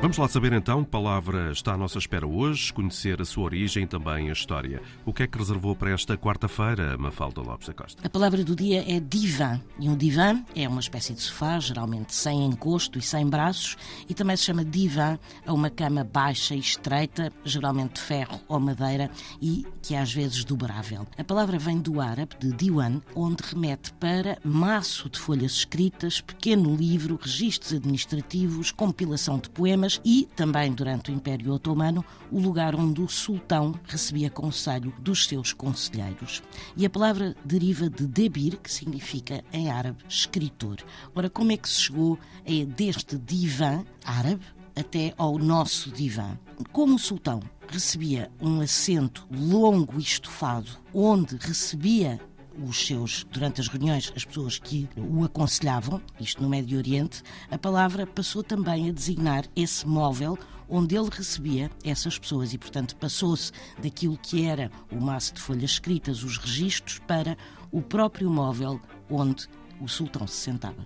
Vamos lá saber então que palavra está à nossa espera hoje, conhecer a sua origem e também a história. O que é que reservou para esta quarta-feira, Mafalda Lopes da Costa? A palavra do dia é divã. E um divã é uma espécie de sofá, geralmente sem encosto e sem braços, e também se chama divã a uma cama baixa e estreita, geralmente de ferro ou madeira, e que é às vezes dobrável. A palavra vem do árabe, de diwan, onde remete para maço de folhas escritas, pequeno livro, registros administrativos, compilação de poemas e, também durante o Império Otomano, o lugar onde o sultão recebia conselho dos seus conselheiros. E a palavra deriva de debir, que significa em árabe escritor. Ora, como é que se chegou a, deste divã árabe até ao nosso divã? Como o sultão recebia um assento longo e estofado, onde recebia os seus, durante as reuniões, as pessoas que o aconselhavam, isto no Médio Oriente, a palavra passou também a designar esse móvel onde ele recebia essas pessoas e, portanto, passou-se daquilo que era o maço de folhas escritas, os registros, para o próprio móvel onde o sultão se sentava.